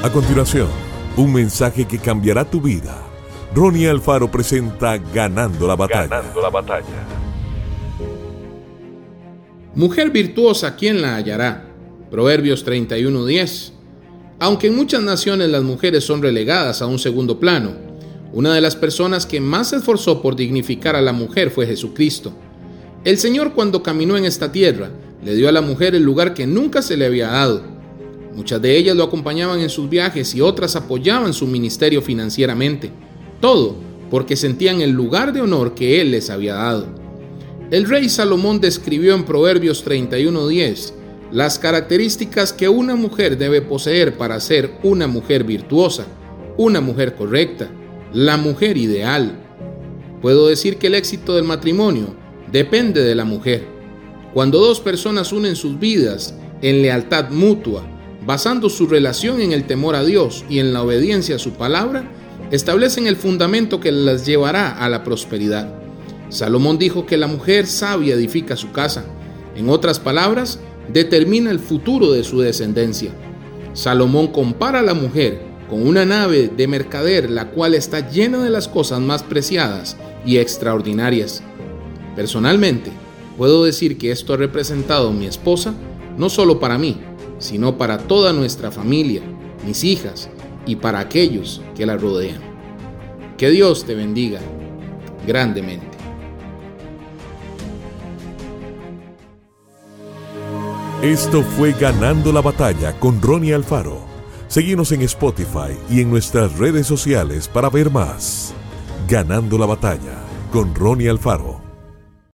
A continuación, un mensaje que cambiará tu vida. Ronnie Alfaro presenta Ganando la batalla. Ganando la batalla. Mujer virtuosa, ¿quién la hallará? Proverbios 31:10. Aunque en muchas naciones las mujeres son relegadas a un segundo plano, una de las personas que más se esforzó por dignificar a la mujer fue Jesucristo. El Señor cuando caminó en esta tierra le dio a la mujer el lugar que nunca se le había dado Muchas de ellas lo acompañaban en sus viajes y otras apoyaban su ministerio financieramente. Todo porque sentían el lugar de honor que él les había dado. El rey Salomón describió en Proverbios 31:10 las características que una mujer debe poseer para ser una mujer virtuosa, una mujer correcta, la mujer ideal. Puedo decir que el éxito del matrimonio depende de la mujer. Cuando dos personas unen sus vidas en lealtad mutua, basando su relación en el temor a Dios y en la obediencia a su palabra, establecen el fundamento que las llevará a la prosperidad. Salomón dijo que la mujer sabia edifica su casa. En otras palabras, determina el futuro de su descendencia. Salomón compara a la mujer con una nave de mercader la cual está llena de las cosas más preciadas y extraordinarias. Personalmente, puedo decir que esto ha representado mi esposa no solo para mí, sino para toda nuestra familia, mis hijas y para aquellos que la rodean. Que Dios te bendiga grandemente. Esto fue Ganando la Batalla con Ronnie Alfaro. Seguimos en Spotify y en nuestras redes sociales para ver más. Ganando la Batalla con Ronnie Alfaro.